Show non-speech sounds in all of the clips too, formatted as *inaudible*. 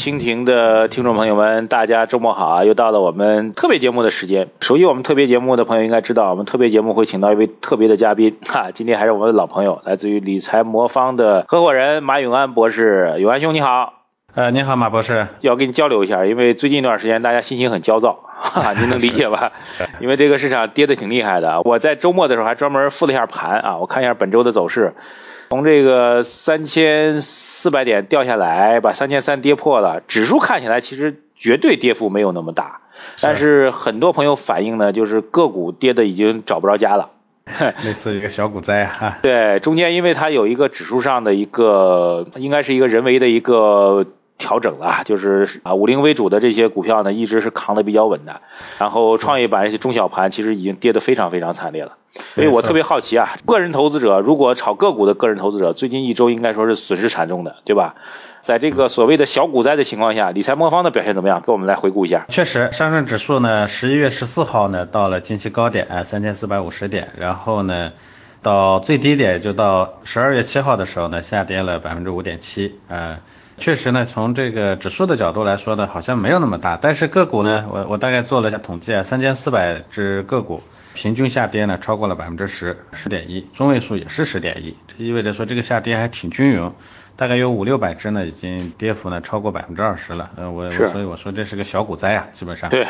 蜻蜓的听众朋友们，大家周末好啊！又到了我们特别节目的时间。熟悉我们特别节目的朋友应该知道，我们特别节目会请到一位特别的嘉宾哈。*laughs* 今天还是我们的老朋友，来自于理财魔方的合伙人马永安博士。永安兄你好，呃，你好马博士，要跟你交流一下，因为最近一段时间大家心情很焦躁，哈，*laughs* 您能理解吧？*laughs* 因为这个市场跌得挺厉害的。我在周末的时候还专门复了一下盘啊，我看一下本周的走势。从这个三千四百点掉下来，把三千三跌破了。指数看起来其实绝对跌幅没有那么大，但是很多朋友反映呢，就是个股跌的已经找不着家了，*laughs* 类似一个小股灾哈。对，中间因为它有一个指数上的一个，应该是一个人为的一个调整了，就是啊，五零为主的这些股票呢，一直是扛的比较稳的，然后创业板一些中小盘其实已经跌得非常非常惨烈了。所以我特别好奇啊，个人投资者如果炒个股的个人投资者，最近一周应该说是损失惨重的，对吧？在这个所谓的小股灾的情况下，理财魔方的表现怎么样？给我们来回顾一下。确实，上证指数呢，十一月十四号呢到了近期高点啊，三千四百五十点，然后呢到最低点就到十二月七号的时候呢，下跌了百分之五点七啊。确实呢，从这个指数的角度来说呢，好像没有那么大，但是个股呢，我我大概做了一下统计啊，三千四百只个股。平均下跌呢超过了百分之十，十点一，中位数也是十点一，这意味着说这个下跌还挺均匀，大概有五六百只呢，已经跌幅呢超过百分之二十了。呃，我所以我说这是个小股灾啊，基本上。对。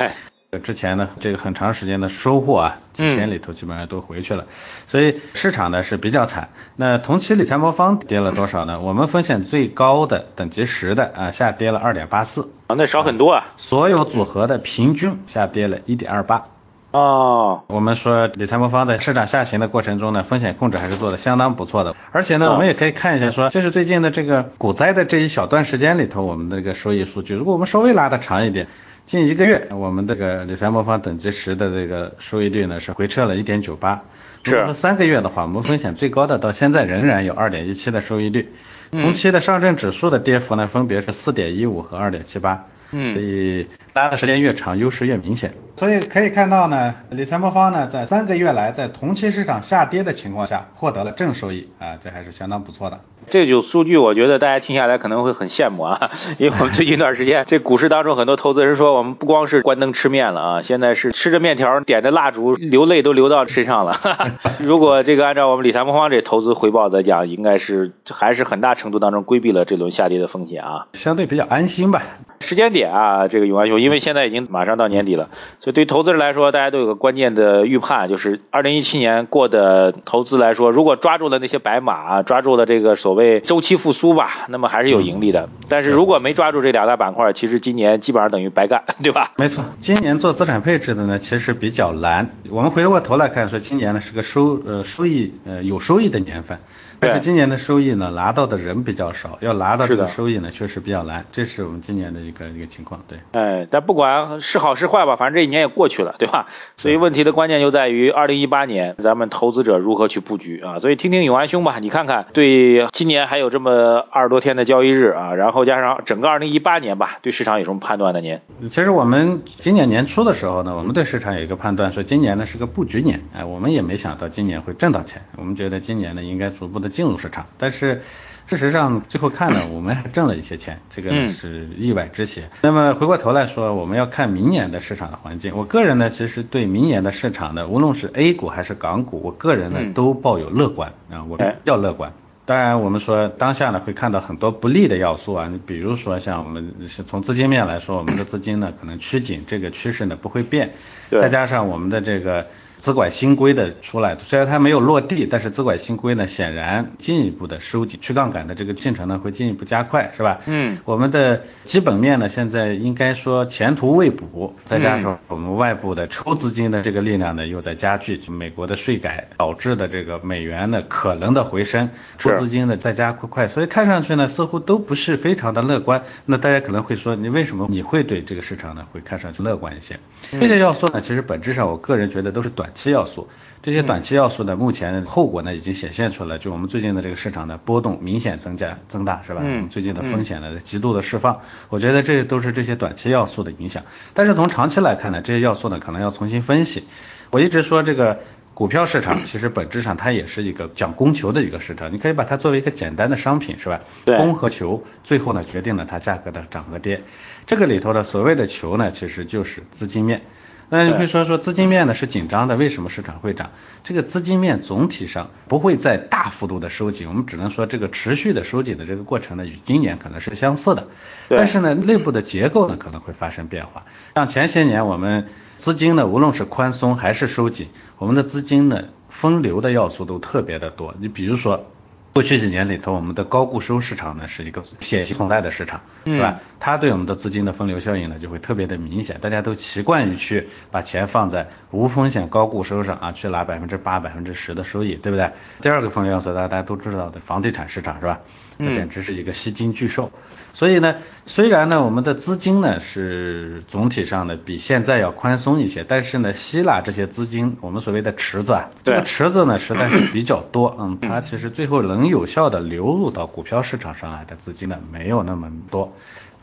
之前呢，这个很长时间的收获啊，几天里头基本上都回去了，所以市场呢是比较惨。那同期理财魔方跌了多少呢？我们风险最高的等级十的啊，下跌了二点八四，啊，那少很多啊。所有组合的平均下跌了一点二八。哦，我们说理财魔方在市场下行的过程中呢，风险控制还是做的相当不错的。而且呢，我们也可以看一下，说这是最近的这个股灾的这一小段时间里头，我们的这个收益数据。如果我们稍微拉的长一点，近一个月，我们这个理财魔方等级十的这个收益率呢是回撤了一点九八。如果说三个月的话，我们风险最高的到现在仍然有二点一七的收益率。同期的上证指数的跌幅呢，分别是四点一五和二点七八。嗯，所以拉的时间越长，优势越明显。所以可以看到呢，理财魔方呢，在三个月来，在同期市场下跌的情况下，获得了正收益啊，这还是相当不错的。这组数据，我觉得大家听下来可能会很羡慕啊，*laughs* 因为我们最近一段时间，这股市当中很多投资人说，我们不光是关灯吃面了啊，现在是吃着面条，点着蜡烛，流泪都流到身上了。*laughs* 如果这个按照我们理财魔方这投资回报来讲，应该是还是很大程度当中规避了这轮下跌的风险啊，相对比较安心吧。时间点啊，这个永安兄，因为现在已经马上到年底了，所以对投资人来说，大家都有个关键的预判，就是二零一七年过的投资来说，如果抓住了那些白马，抓住了这个所谓周期复苏吧，那么还是有盈利的。但是如果没抓住这两大板块，其实今年基本上等于白干，对吧？没错，今年做资产配置的呢，其实比较难。我们回过头来看，说今年呢是个收呃收益呃有收益的年份。但是今年的收益呢，拿到的人比较少，要拿到这个收益呢，确实比较难，这是我们今年的一个一个情况，对。哎，但不管是好是坏吧，反正这一年也过去了，对吧？所以问题的关键就在于二零一八年咱们投资者如何去布局啊？所以听听永安兄吧，你看看对今年还有这么二十多天的交易日啊，然后加上整个二零一八年吧，对市场有什么判断呢？您？其实我们今年年初的时候呢，我们对市场有一个判断，说今年呢是个布局年，哎，我们也没想到今年会挣到钱，我们觉得今年呢应该逐步的。进入市场，但是事实上最后看呢，*coughs* 我们还挣了一些钱，这个是意外之喜。那么回过头来说，我们要看明年的市场的环境。我个人呢，其实对明年的市场呢，无论是 A 股还是港股，我个人呢都抱有乐观啊，我比较乐观。当然，我们说当下呢会看到很多不利的要素啊，你比如说像我们是从资金面来说，我们的资金呢可能趋紧，这个趋势呢不会变，再加上我们的这个。资管新规的出来，虽然它没有落地，但是资管新规呢，显然进一步的收紧去杠杆的这个进程呢，会进一步加快，是吧？嗯，我们的基本面呢，现在应该说前途未卜，再加上我们外部的抽资金的这个力量呢，又在加剧，就美国的税改导致的这个美元的可能的回升，抽资金呢再加快，所以看上去呢，似乎都不是非常的乐观。那大家可能会说，你为什么你会对这个市场呢，会看上去乐观一些？这些要素呢，其实本质上我个人觉得都是短。期要素，这些短期要素呢，目前后果呢已经显现出来，就我们最近的这个市场的波动明显增加增大，是吧？嗯。最近的风险呢极度的释放，我觉得这都是这些短期要素的影响。但是从长期来看呢，这些要素呢可能要重新分析。我一直说这个股票市场其实本质上它也是一个讲供求的一个市场，你可以把它作为一个简单的商品，是吧？对。供和求，最后呢决定了它价格的涨和跌。这个里头的所谓的求呢，其实就是资金面。那你会说说资金面呢是紧张的，为什么市场会涨？这个资金面总体上不会再大幅度的收紧，我们只能说这个持续的收紧的这个过程呢，与今年可能是相似的。但是呢，内部的结构呢可能会发生变化。像前些年我们资金呢，无论是宽松还是收紧，我们的资金呢分流的要素都特别的多。你比如说。过去几年里头，我们的高固收市场呢是一个险些存在的市场，是吧？它对我们的资金的分流效应呢就会特别的明显，大家都习惯于去把钱放在无风险高固收上啊，去拿百分之八、百分之十的收益，对不对？第二个分流要素，大家大家都知道的房地产市场是吧？那简直是一个吸金巨兽。所以呢，虽然呢我们的资金呢是总体上呢比现在要宽松一些，但是呢希腊这些资金，我们所谓的池子啊，这个池子呢实在是 *clears throat* 比较多，嗯，它其实最后能有效的流入到股票市场上来的资金呢没有那么多。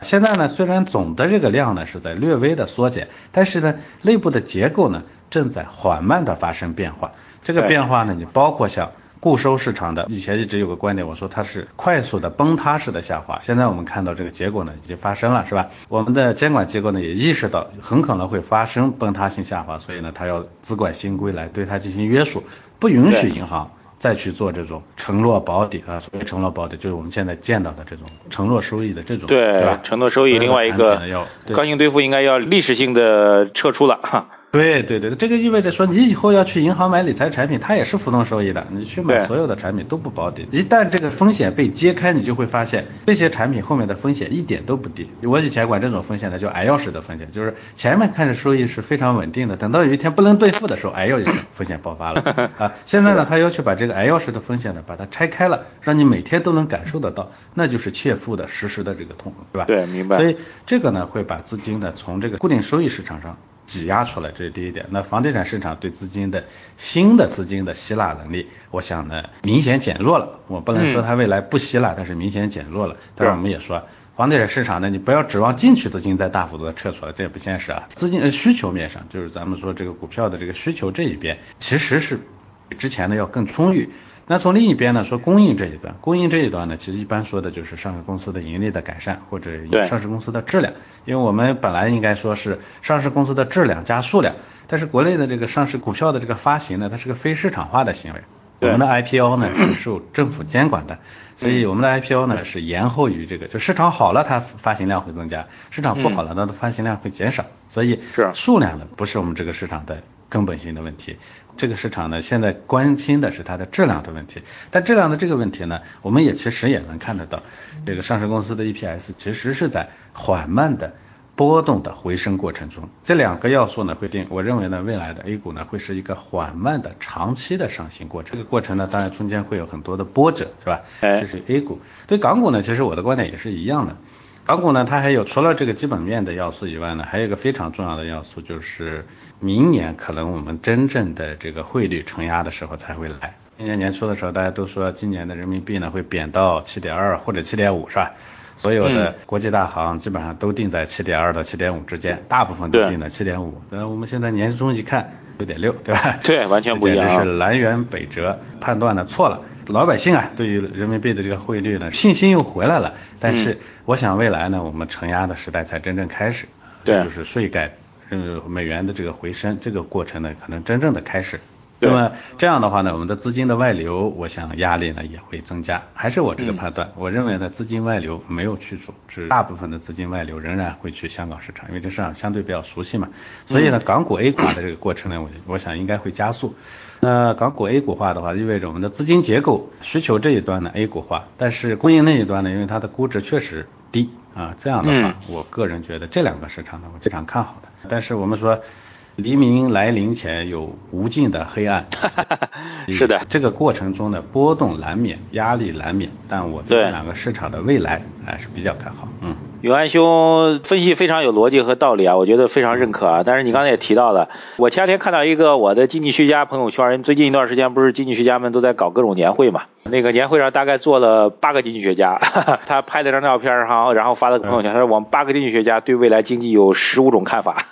现在呢虽然总的这个量呢是在略微的缩减，但是呢内部的结构呢正在缓慢的发生变化。这个变化呢，你包括像。固收市场的以前一直有个观点，我说它是快速的崩塌式的下滑。现在我们看到这个结果呢，已经发生了，是吧？我们的监管机构呢也意识到很可能会发生崩塌性下滑，所以呢，它要资管新规来对它进行约束，不允许银行再去做这种承诺保底啊。所谓承诺保底，就是我们现在见到的这种承诺收益的这种，对吧？承诺收益，另外一个刚性兑付应该要历史性的撤出了哈。对对对，这个意味着说，你以后要去银行买理财产品，它也是浮动收益的。你去买所有的产品都不保底，一旦这个风险被揭开，你就会发现这些产品后面的风险一点都不低。我以前管这种风险呢叫“挨钥匙”的风险，就是前面看着收益是非常稳定的，等到有一天不能兑付的时候，哎呦，风险爆发了 *laughs* 啊！现在呢，他要求把这个“挨钥匙”的风险呢把它拆开了，让你每天都能感受得到，那就是切腹的实时的这个痛，对吧？对，明白。所以这个呢会把资金呢从这个固定收益市场上。挤压出来，这是第一点。那房地产市场对资金的新的资金的吸纳能力，我想呢明显减弱了。我不能说它未来不吸纳，但是明显减弱了。但是我们也说，房地产市场呢，你不要指望进去资金再大幅度的撤出来，这也不现实啊。资金需求面上，就是咱们说这个股票的这个需求这一边，其实是比之前呢要更充裕。那从另一边呢，说供应这一端，供应这一端呢，其实一般说的就是上市公司的盈利的改善，或者上市公司的质量。因为我们本来应该说是上市公司的质量加数量，但是国内的这个上市股票的这个发行呢，它是个非市场化的行为。我们的 IPO 呢是受政府监管的，所以我们的 IPO 呢是延后于这个，就市场好了它发行量会增加，市场不好了它的发行量会减少，所以是数量呢不是我们这个市场的根本性的问题。这个市场呢，现在关心的是它的质量的问题。但质量的这个问题呢，我们也其实也能看得到，这个上市公司的 EPS 其实是在缓慢的波动的回升过程中。这两个要素呢，会定，我认为呢，未来的 A 股呢，会是一个缓慢的长期的上行过程。这个过程呢，当然中间会有很多的波折，是吧？这是 A 股。对港股呢，其实我的观点也是一样的。港股呢，它还有除了这个基本面的要素以外呢，还有一个非常重要的要素，就是明年可能我们真正的这个汇率承压的时候才会来。今年年初的时候，大家都说今年的人民币呢会贬到七点二或者七点五，是吧？所有的国际大行基本上都定在七点二到七点五之间，大部分都定在七点五。那我们现在年终一看，六点六，对吧？对，完全不一样，*laughs* 简直是南辕北辙，判断的错了。老百姓啊，对于人民币的这个汇率呢，信心又回来了。但是，我想未来呢，我们承压的时代才真正开始，对，就是税改，嗯，美元的这个回升，这个过程呢，可能真正的开始。那么这样的话呢，我们的资金的外流，我想压力呢也会增加。还是我这个判断，我认为呢，资金外流没有去除，是大部分的资金外流仍然会去香港市场，因为这市场相对比较熟悉嘛。所以呢，港股 A 股化的这个过程呢，我我想应该会加速。那港股 A 股化的话，意味着我们的资金结构需求这一端呢 A 股化，但是供应那一端呢，因为它的估值确实低啊，这样的话，我个人觉得这两个市场呢，我非常看好的。但是我们说。黎明来临前有无尽的黑暗，*laughs* 是的，这个过程中的波动难免，压力难免，但我对。两个市场的未来还是比较看好。嗯，永安兄分析非常有逻辑和道理啊，我觉得非常认可啊。但是你刚才也提到了，我前两天看到一个我的经济学家朋友圈，最近一段时间不是经济学家们都在搞各种年会嘛？那个年会上大概坐了八个经济学家，*laughs* 他拍了张照片哈，然后发了个朋友圈，他说我们八个经济学家对未来经济有十五种看法，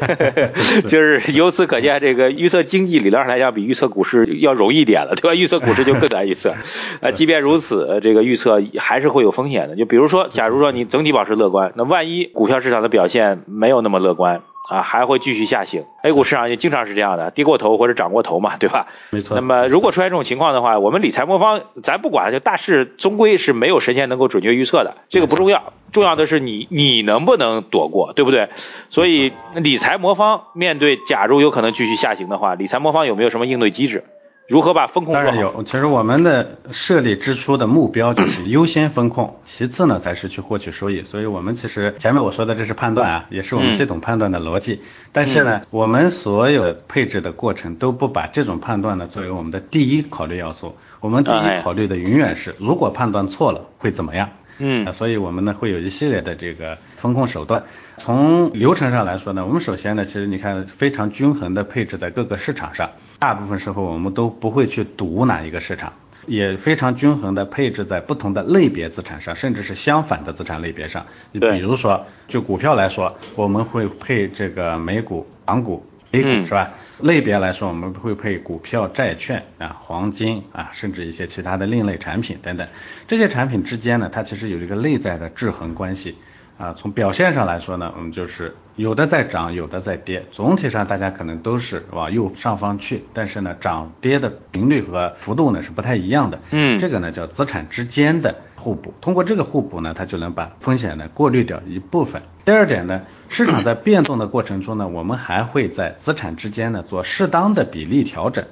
*laughs* 就是由此可见，这个预测经济理论上来讲比预测股市要容易一点了，对吧？预测股市就更难预测。*laughs* 呃，即便如此，这个预测还是会有风险的。就比如说，假如说你整体保持乐观，那万一股票市场的表现没有那么乐观。啊，还会继续下行。A 股市场也经常是这样的，跌过头或者涨过头嘛，对吧？没错。那么如果出现这种情况的话，我们理财魔方咱不管，就大势终归是没有神仙能够准确预测的，这个不重要，重要的是你你能不能躲过，对不对？所以理财魔方面对假如有可能继续下行的话，理财魔方有没有什么应对机制？如何把风控？当然有。其实我们的设立支出的目标就是 *coughs* 优先风控，其次呢才是去获取收益。所以我们其实前面我说的这是判断啊，也是我们系统判断的逻辑。但是呢，我们所有配置的过程都不把这种判断呢作为我们的第一考虑要素。我们第一考虑的永远是，如果判断错了会怎么样？嗯，所以我们呢会有一系列的这个风控手段。从流程上来说呢，我们首先呢，其实你看非常均衡的配置在各个市场上，大部分时候我们都不会去赌哪一个市场，也非常均衡的配置在不同的类别资产上，甚至是相反的资产类别上。你比如说，就股票来说，我们会配这个美股、港股。A 股是吧？类别来说，我们会配股票、债券啊、黄金啊，甚至一些其他的另类产品等等。这些产品之间呢，它其实有一个内在的制衡关系啊。从表现上来说呢，我们就是有的在涨，有的在跌。总体上大家可能都是往右上方去，但是呢，涨跌的频率和幅度呢是不太一样的。嗯，这个呢叫资产之间的互补。通过这个互补呢，它就能把风险呢过滤掉一部分。第二点呢。市场在变动的过程中呢，我们还会在资产之间呢做适当的比例调整。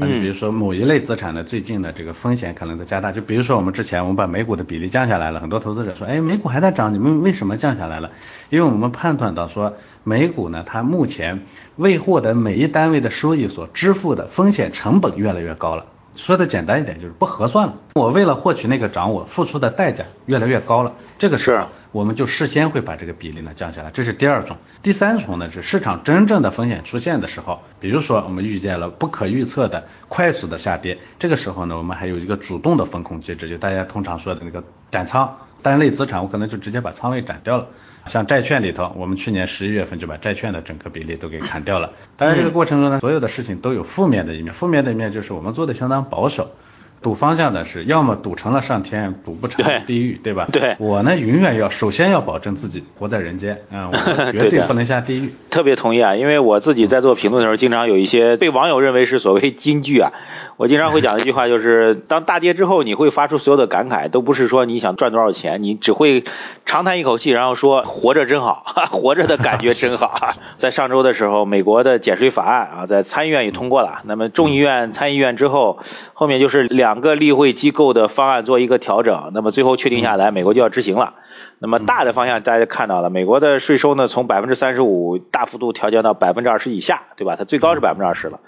那你比如说某一类资产呢，最近的这个风险可能在加大。就比如说我们之前我们把美股的比例降下来了，很多投资者说，哎，美股还在涨，你们为什么降下来了？因为我们判断到说，美股呢，它目前未获得每一单位的收益所支付的风险成本越来越高了。说的简单一点，就是不合算了。我为了获取那个涨，我付出的代价越来越高了。这个是，我们就事先会把这个比例呢降下来。这是第二种。第三种呢是市场真正的风险出现的时候，比如说我们遇见了不可预测的快速的下跌，这个时候呢，我们还有一个主动的风控机制，就大家通常说的那个斩仓。单类资产，我可能就直接把仓位斩掉了。像债券里头，我们去年十一月份就把债券的整个比例都给砍掉了。当然，这个过程中呢，所有的事情都有负面的一面。负面的一面就是我们做的相当保守。赌方向的是，要么赌成了上天，赌不成地狱，对吧？对。我呢，永远要首先要保证自己活在人间，嗯，我 *laughs* 绝对不能下地狱。特别同意啊，因为我自己在做评论的时候，经常有一些被网友认为是所谓金句啊。我经常会讲一句话，就是当大跌之后，你会发出所有的感慨，都不是说你想赚多少钱，你只会长叹一口气，然后说活着真好，*laughs* 活着的感觉真好。*laughs* 在上周的时候，美国的减税法案啊，在参议院也通过了，那么众议院、参议院之后，后面就是两两个例会机构的方案做一个调整，那么最后确定下来，美国就要执行了。那么大的方向大家看到了，美国的税收呢从百分之三十五大幅度调降到百分之二十以下，对吧？它最高是百分之二十了。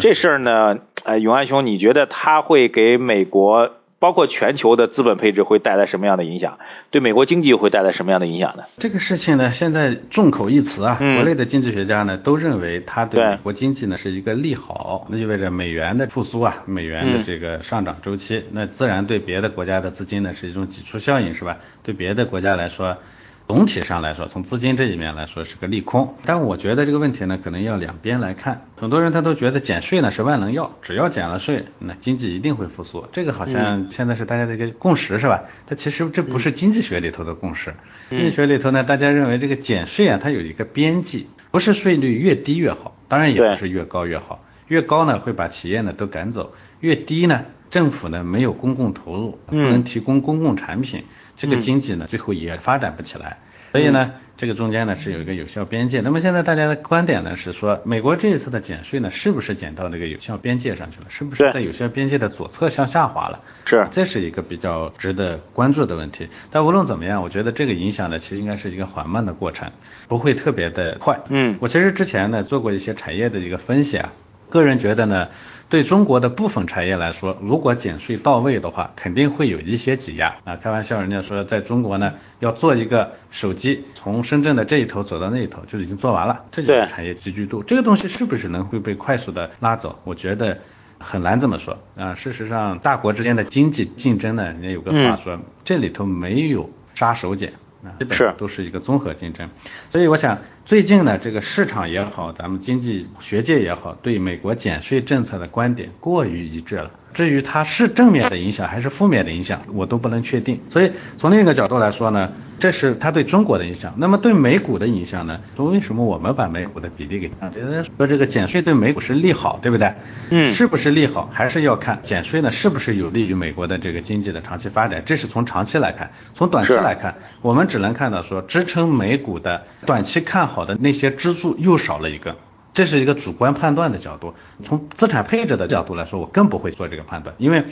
这事儿呢，呃，永安兄，你觉得它会给美国？包括全球的资本配置会带来什么样的影响？对美国经济会带来什么样的影响呢？这个事情呢，现在众口一词啊，国内的经济学家呢都认为它对美国经济呢是一个利好，那意味着美元的复苏啊，美元的这个上涨周期，那自然对别的国家的资金呢是一种挤出效应，是吧？对别的国家来说。总体上来说，从资金这一面来说是个利空，但我觉得这个问题呢，可能要两边来看。很多人他都觉得减税呢是万能药，只要减了税，那经济一定会复苏。这个好像现在是大家的一个共识，是吧？它其实这不是经济学里头的共识。经济学里头呢，大家认为这个减税啊，它有一个边际，不是税率越低越好，当然也不是越高越好。越高呢会把企业呢都赶走，越低呢政府呢没有公共投入，不能提供公共产品。这个经济呢，最后也发展不起来，所以呢，这个中间呢是有一个有效边界。那么现在大家的观点呢是说，美国这一次的减税呢，是不是减到那个有效边界上去了？是不是在有效边界的左侧向下滑了？是，这是一个比较值得关注的问题。但无论怎么样，我觉得这个影响呢，其实应该是一个缓慢的过程，不会特别的快。嗯，我其实之前呢做过一些产业的一个分析啊，个人觉得呢。对中国的部分产业来说，如果减税到位的话，肯定会有一些挤压啊。开玩笑，人家说在中国呢，要做一个手机，从深圳的这一头走到那一头就已经做完了，这就是产业集聚度。这个东西是不是能会被快速的拉走？我觉得。很难这么说啊。事实上，大国之间的经济竞争呢，人家有个话说，这里头没有杀手锏啊，基本上都是一个综合竞争。所以我想，最近呢，这个市场也好，咱们经济学界也好，对美国减税政策的观点过于一致了。至于它是正面的影响还是负面的影响，我都不能确定。所以从另一个角度来说呢，这是它对中国的影响。那么对美股的影响呢？说为什么我们把美股的比例给降低？说这个减税对美股是利好，对不对？嗯，是不是利好，还是要看减税呢是不是有利于美国的这个经济的长期发展？这是从长期来看，从短期来看，我们只能看到说支撑美股的短期看好的那些支柱又少了一个。这是一个主观判断的角度，从资产配置的角度来说，我更不会做这个判断，因为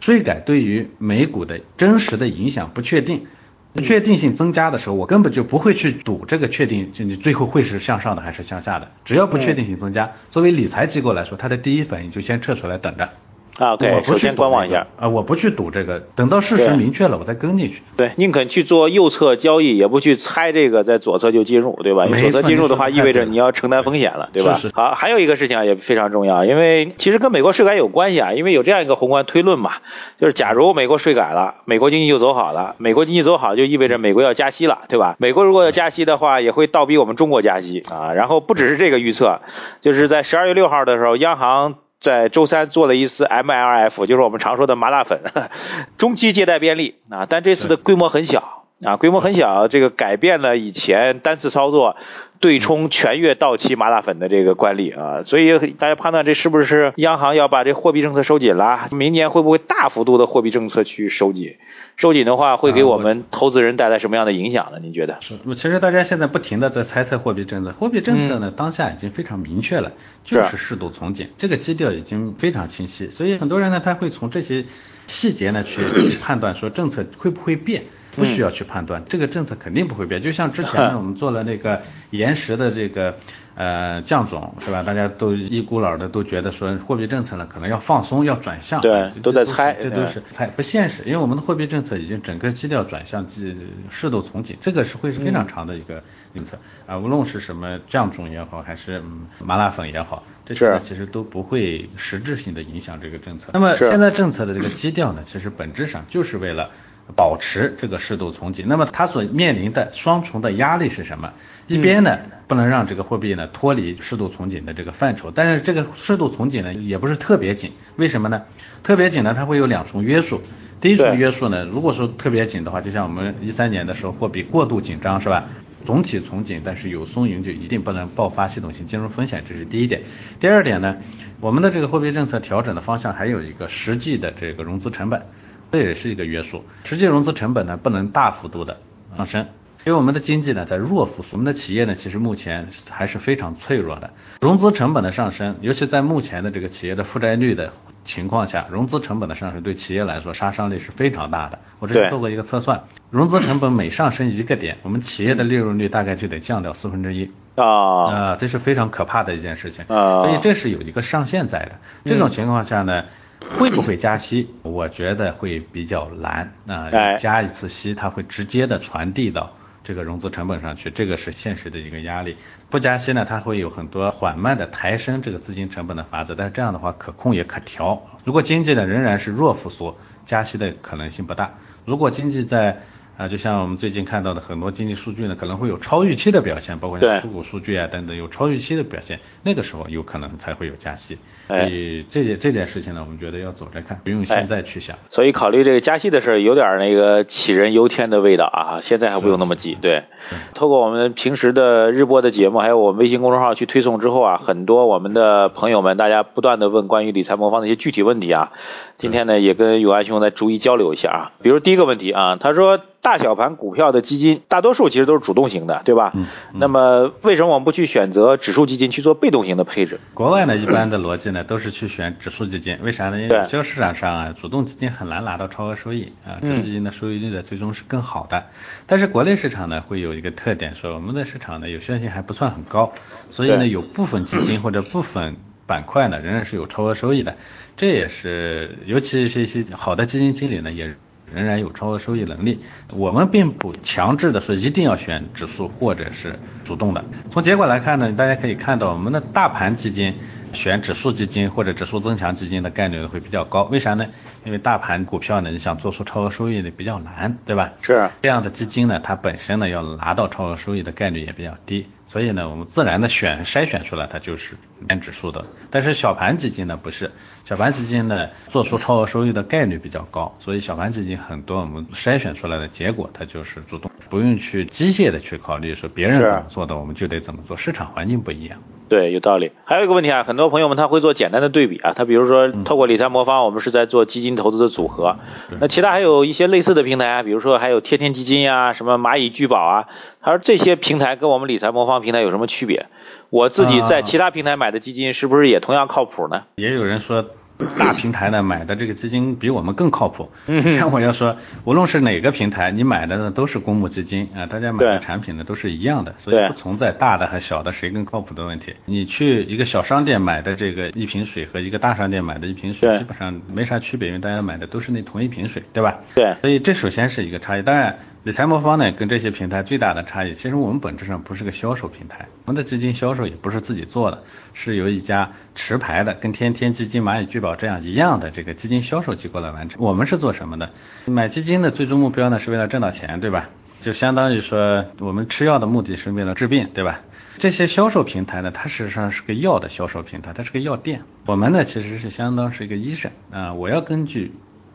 税改对于美股的真实的影响不确定，不确定性增加的时候，我根本就不会去赌这个确定，就你最后会是向上的还是向下的。只要不确定性增加，作为理财机构来说，它的第一反应就先撤出来等着。啊，对，首先观望一下啊，我不去赌这个，等到事实明确了，我再跟进去。对，宁肯去做右侧交易，也不去猜这个在左侧就进入，对吧？左侧进入的话，意味着你要承担风险了，对吧？好，还有一个事情啊，也非常重要，因为其实跟美国税改有关系啊，因为有这样一个宏观推论嘛，就是假如美国税改了，美国经济就走好了，美国经济走好就意味着美国要加息了，对吧？美国如果要加息的话，也会倒逼我们中国加息啊。然后不只是这个预测，就是在十二月六号的时候，央行。在周三做了一次 MLF，就是我们常说的麻辣粉，中期借贷便利啊，但这次的规模很小啊，规模很小，这个改变了以前单次操作。对冲全月到期麻辣粉的这个惯例啊，所以大家判断这是不是央行要把这货币政策收紧了？明年会不会大幅度的货币政策去收紧？收紧的话会给我们投资人带来什么样的影响呢？您觉得？是，其实大家现在不停的在猜测货币政策，货币政策呢当下已经非常明确了，就是适度从紧，这个基调已经非常清晰，所以很多人呢他会从这些细节呢去去判断说政策会不会变。不需要去判断，这个政策肯定不会变。就像之前呢，我们做了那个延时的这个呃降准，是吧？大家都一股脑的都觉得说货币政策呢可能要放松，要转向。对，都在猜，这都是猜，不现实。因为我们的货币政策已经整个基调转向，适度从紧，这个是会是非常长的一个政策啊。无论是什么降准也好，还是麻辣粉也好，这些其实都不会实质性的影响这个政策。那么现在政策的这个基调呢，其实本质上就是为了。保持这个适度从紧，那么它所面临的双重的压力是什么？一边呢不能让这个货币呢脱离适度从紧的这个范畴，但是这个适度从紧呢也不是特别紧，为什么呢？特别紧呢它会有两重约束，第一重约束呢，如果说特别紧的话，就像我们一三年的时候货币过度紧张是吧？总体从紧，但是有松盈就一定不能爆发系统性金融风险，这是第一点。第二点呢，我们的这个货币政策调整的方向还有一个实际的这个融资成本。这也是一个约束，实际融资成本呢不能大幅度的上升，因为我们的经济呢在弱复苏，我们的企业呢其实目前还是非常脆弱的，融资成本的上升，尤其在目前的这个企业的负债率的情况下，融资成本的上升对企业来说杀伤力是非常大的。我之前做过一个测算，融资成本每上升一个点，我们企业的利润率大概就得降掉四分之一啊啊，这是非常可怕的一件事情啊，所以这是有一个上限在的。这种情况下呢？会不会加息？我觉得会比较难。那加一次息，它会直接的传递到这个融资成本上去，这个是现实的一个压力。不加息呢，它会有很多缓慢的抬升这个资金成本的法则，但是这样的话可控也可调。如果经济呢仍然是弱复苏，加息的可能性不大。如果经济在啊，就像我们最近看到的很多经济数据呢，可能会有超预期的表现，包括像出口数据啊等等，有超预期的表现，那个时候有可能才会有加息。所以这件这件事情呢，我们觉得要走着看，不用现在去想。所以考虑这个加息的事儿，有点那个杞人忧天的味道啊，现在还不用那么急。对，透过我们平时的日播的节目，还有我们微信公众号去推送之后啊，很多我们的朋友们，大家不断的问关于理财魔方的一些具体问题啊，今天呢也跟永安兄再逐一交流一下啊。比如第一个问题啊，他说。大小盘股票的基金，大多数其实都是主动型的，对吧？嗯。那么为什么我们不去选择指数基金去做被动型的配置？国外呢，一般的逻辑呢都是去选指数基金，为啥呢？因为股票市场上啊，主动基金很难拿到超额收益啊，指数基金的收益率呢最终是更好的。但是国内市场呢会有一个特点，说我们的市场呢有效性还不算很高，所以呢有部分基金或者部分板块呢仍然是有超额收益的。这也是，尤其是一些好的基金经理呢也。仍然有超额收益能力，我们并不强制的说一定要选指数或者是主动的。从结果来看呢，大家可以看到我们的大盘基金选指数基金或者指数增强基金的概率会比较高。为啥呢？因为大盘股票呢，你想做出超额收益的比较难，对吧？是这样的基金呢，它本身呢要拿到超额收益的概率也比较低。所以呢，我们自然的选筛选出来，它就是偏指数的。但是小盘基金呢不是，小盘基金呢做出超额收益的概率比较高，所以小盘基金很多我们筛选出来的结果，它就是主动，不用去机械的去考虑说别人怎么做的，我们就得怎么做，市场环境不一样。对，有道理。还有一个问题啊，很多朋友们他会做简单的对比啊，他比如说透过理财魔方，我们是在做基金投资的组合，那其他还有一些类似的平台啊，比如说还有天天基金呀，什么蚂蚁聚宝啊，他说这些平台跟我们理财魔方平台有什么区别？我自己在其他平台买的基金是不是也同样靠谱呢？也有人说。大平台呢买的这个基金比我们更靠谱。像我要说，无论是哪个平台，你买的呢都是公募基金啊，大家买的产品呢都是一样的，所以不存在大的和小的谁更靠谱的问题。你去一个小商店买的这个一瓶水和一个大商店买的一瓶水，基本上没啥区别，因为大家买的都是那同一瓶水，对吧？对。所以这首先是一个差异。当然，理财魔方呢跟这些平台最大的差异，其实我们本质上不是个销售平台，我们的基金销售也不是自己做的，是由一家持牌的，跟天天基金、蚂蚁聚宝这样一样的。这个基金销售机构来完成，我们是做什么的？买基金的最终目标呢，是为了挣到钱，对吧？就相当于说，我们吃药的目的是为了治病，对吧？这些销售平台呢，它实际上是个药的销售平台，它是个药店。我们呢，其实是相当是一个医生啊，我要根据。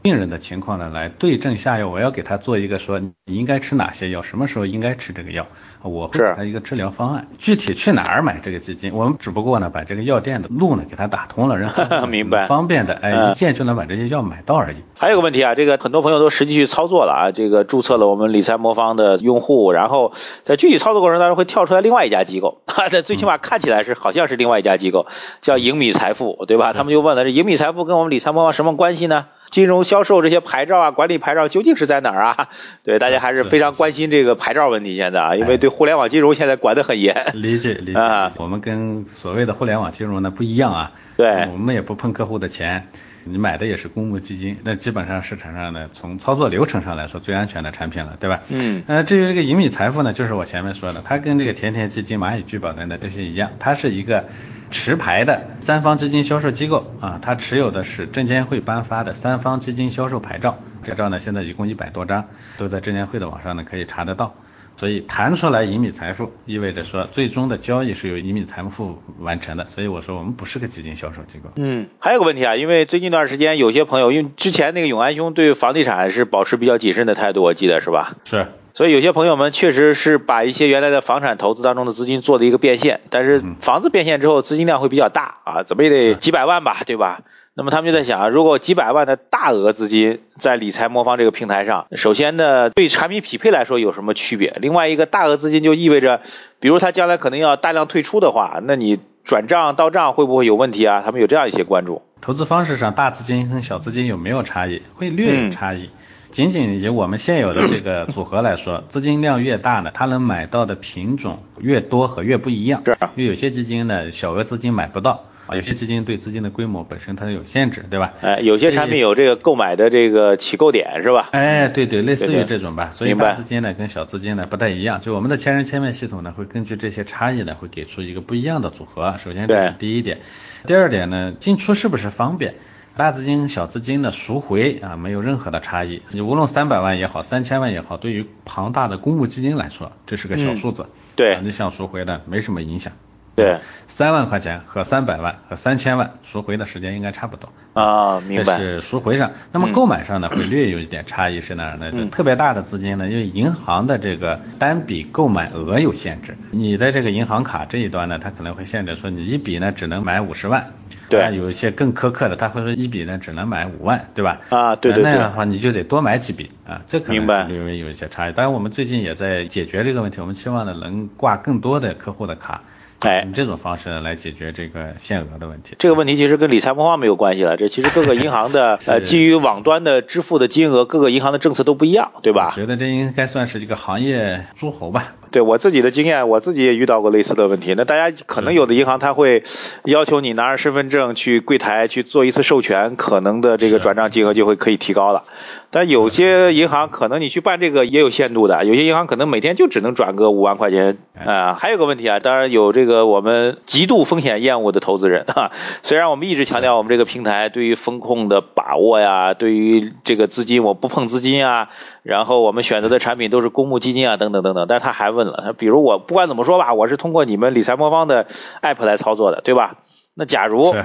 病人的情况呢，来对症下药。我要给他做一个说，你应该吃哪些药，什么时候应该吃这个药，我会给他一个治疗方案。具体去哪儿买这个基金，我们只不过呢，把这个药店的路呢给他打通了，然后 *laughs* 明白方便的，哎，一键就能把这些药买到而已。还有个问题啊，这个很多朋友都实际去操作了啊，这个注册了我们理财魔方的用户，然后在具体操作过程当中会跳出来另外一家机构，*laughs* 它的最起码看起来是好像是另外一家机构，叫盈米财富，对吧？他们就问了，这盈米财富跟我们理财魔方什么关系呢？金融销售这些牌照啊，管理牌照究竟是在哪儿啊？*laughs* 对，大家还是非常关心这个牌照问题。现在啊，因为对互联网金融现在管得很严。理解理解啊，我们跟所谓的互联网金融呢不一样啊。对，我们也不碰客户的钱。你买的也是公募基金，那基本上市场上呢，从操作流程上来说最安全的产品了，对吧？嗯。呃，至于这个盈米财富呢，就是我前面说的，它跟这个甜甜基金、蚂蚁聚宝等等这些一样，它是一个持牌的三方基金销售机构啊，它持有的是证监会颁发的三方基金销售牌照，牌照呢现在一共一百多张，都在证监会的网上呢可以查得到。所以谈出来盈米财富，意味着说最终的交易是由盈米财富完成的。所以我说我们不是个基金销售机构。嗯，还有个问题啊，因为最近一段时间有些朋友，因为之前那个永安兄对房地产是保持比较谨慎的态度，我记得是吧？是。所以有些朋友们确实是把一些原来的房产投资当中的资金做的一个变现，但是房子变现之后资金量会比较大啊，怎么也得几百万吧，对吧？那么他们就在想啊，如果几百万的大额资金在理财魔方这个平台上，首先呢，对产品匹配来说有什么区别？另外一个大额资金就意味着，比如他将来可能要大量退出的话，那你转账到账会不会有问题啊？他们有这样一些关注。投资方式上，大资金跟小资金有没有差异？会略有差异。仅仅以我们现有的这个 *laughs* 组合来说，资金量越大呢，它能买到的品种越多和越不一样。是。因为有些基金呢，小额资金买不到。啊，有些基金对资金的规模本身它有限制，对吧？哎，有些产品有这个购买的这个起购点是吧？哎，对对，类似于这种吧。所以大资金呢跟小资金呢不太一样，就我们的千人千面系统呢会根据这些差异呢会给出一个不一样的组合。首先这是第一点，第二点呢进出是不是方便？大资金小资金的赎回啊没有任何的差异，你无论三百万也好，三千万也好，对于庞大的公募基金来说这是个小数字，对，你想赎回的没什么影响。对，三万块钱和三百万和三千万赎回的时间应该差不多啊，明白。这是赎回上，那么购买上呢会略有一点差异是哪儿呢？就特别大的资金呢，因为银行的这个单笔购买额有限制，你的这个银行卡这一端呢，它可能会限制说你一笔呢只能买五十万，对，有一些更苛刻的，他会说一笔呢只能买五万，对吧？啊，对对对，那样的话你就得多买几笔啊，这可能是略微有一些差异。当然我们最近也在解决这个问题，我们期望呢能挂更多的客户的卡。哎，用这种方式来解决这个限额的问题。这个问题其实跟理财魔方没有关系了，这其实各个银行的 *laughs* 呃基于网端的支付的金额，各个银行的政策都不一样，对吧？觉得这应该算是这个行业诸侯吧。对我自己的经验，我自己也遇到过类似的问题。那大家可能有的银行他会要求你拿着身份证去柜台去做一次授权，可能的这个转账金额就会可以提高了。但有些银行可能你去办这个也有限度的，有些银行可能每天就只能转个五万块钱啊。还有个问题啊，当然有这个这个我们极度风险厌恶的投资人 *laughs* 啊，虽然我们一直强调我们这个平台对于风控的把握呀，对于这个资金我不碰资金啊，然后我们选择的产品都是公募基金啊等等等等，但是他还问了，他比如我不管怎么说吧，我是通过你们理财魔方的 app 来操作的，对吧？那假如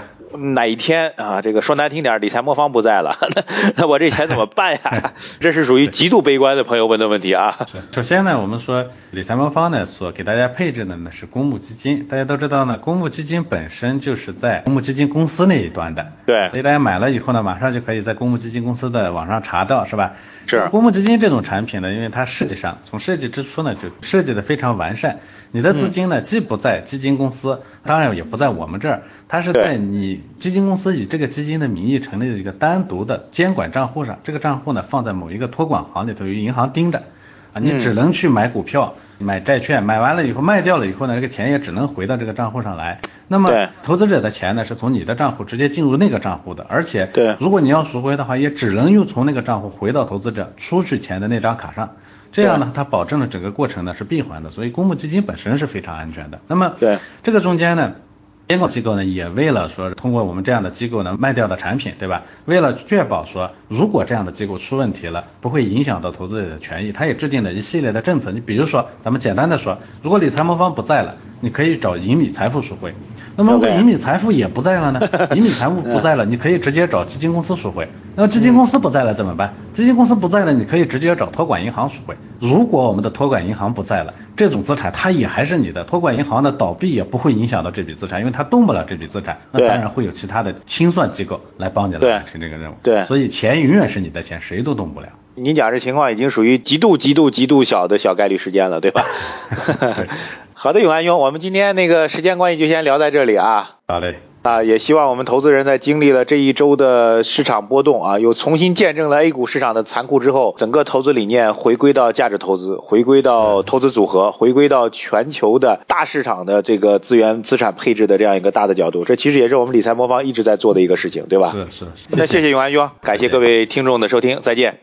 哪一天啊，这个说难听点，理财魔方不在了，那 *laughs* 那我这钱怎么办呀？*laughs* 这是属于极度悲观的朋友问的问题啊。首先呢，我们说理财魔方呢所给大家配置的呢是公募基金，大家都知道呢，公募基金本身就是在公募基金公司那一端的，对，所以大家买了以后呢，马上就可以在公募基金公司的网上查到，是吧？是。公募基金这种产品呢，因为它设计上从设计之初呢就设计的非常完善。你的资金呢，既不在基金公司，当然也不在我们这儿，它是在你基金公司以这个基金的名义成立的一个单独的监管账户上。这个账户呢，放在某一个托管行里头，由银行盯着，啊，你只能去买股票、买债券，买完了以后卖掉了以后呢，这个钱也只能回到这个账户上来。那么投资者的钱呢，是从你的账户直接进入那个账户的，而且，如果你要赎回的话，也只能又从那个账户回到投资者出去钱的那张卡上。这样呢，它保证了整个过程呢是闭环的，所以公募基金本身是非常安全的。那么，对这个中间呢，监管机构呢也为了说通过我们这样的机构呢卖掉的产品，对吧？为了确保说如果这样的机构出问题了，不会影响到投资者的权益，他也制定了一系列的政策。你比如说，咱们简单的说，如果理财魔方不在了，你可以找银米财富赎回。那么如果银米财富也不在了呢？*laughs* 银米财富不在了，你可以直接找基金公司赎回。那基金公司不在了怎么办？基金公司不在了，你可以直接找托管银行赎回。如果我们的托管银行不在了，这种资产它也还是你的，托管银行的倒闭也不会影响到这笔资产，因为它动不了这笔资产。那当然会有其他的清算机构来帮你来完成这个任务。对，所以钱永远是你的钱，谁都动不了。您讲这情况已经属于极度极度极度小的小概率事件了，对吧？*laughs* 好的，永安兄，我们今天那个时间关系就先聊在这里啊。好嘞。啊，也希望我们投资人在经历了这一周的市场波动啊，又重新见证了 A 股市场的残酷之后，整个投资理念回归到价值投资，回归到投资组合，回归到全球的大市场的这个资源资产配置的这样一个大的角度，这其实也是我们理财魔方一直在做的一个事情，对吧？是是。那谢谢永安兄，感谢各位听众的收听，再见。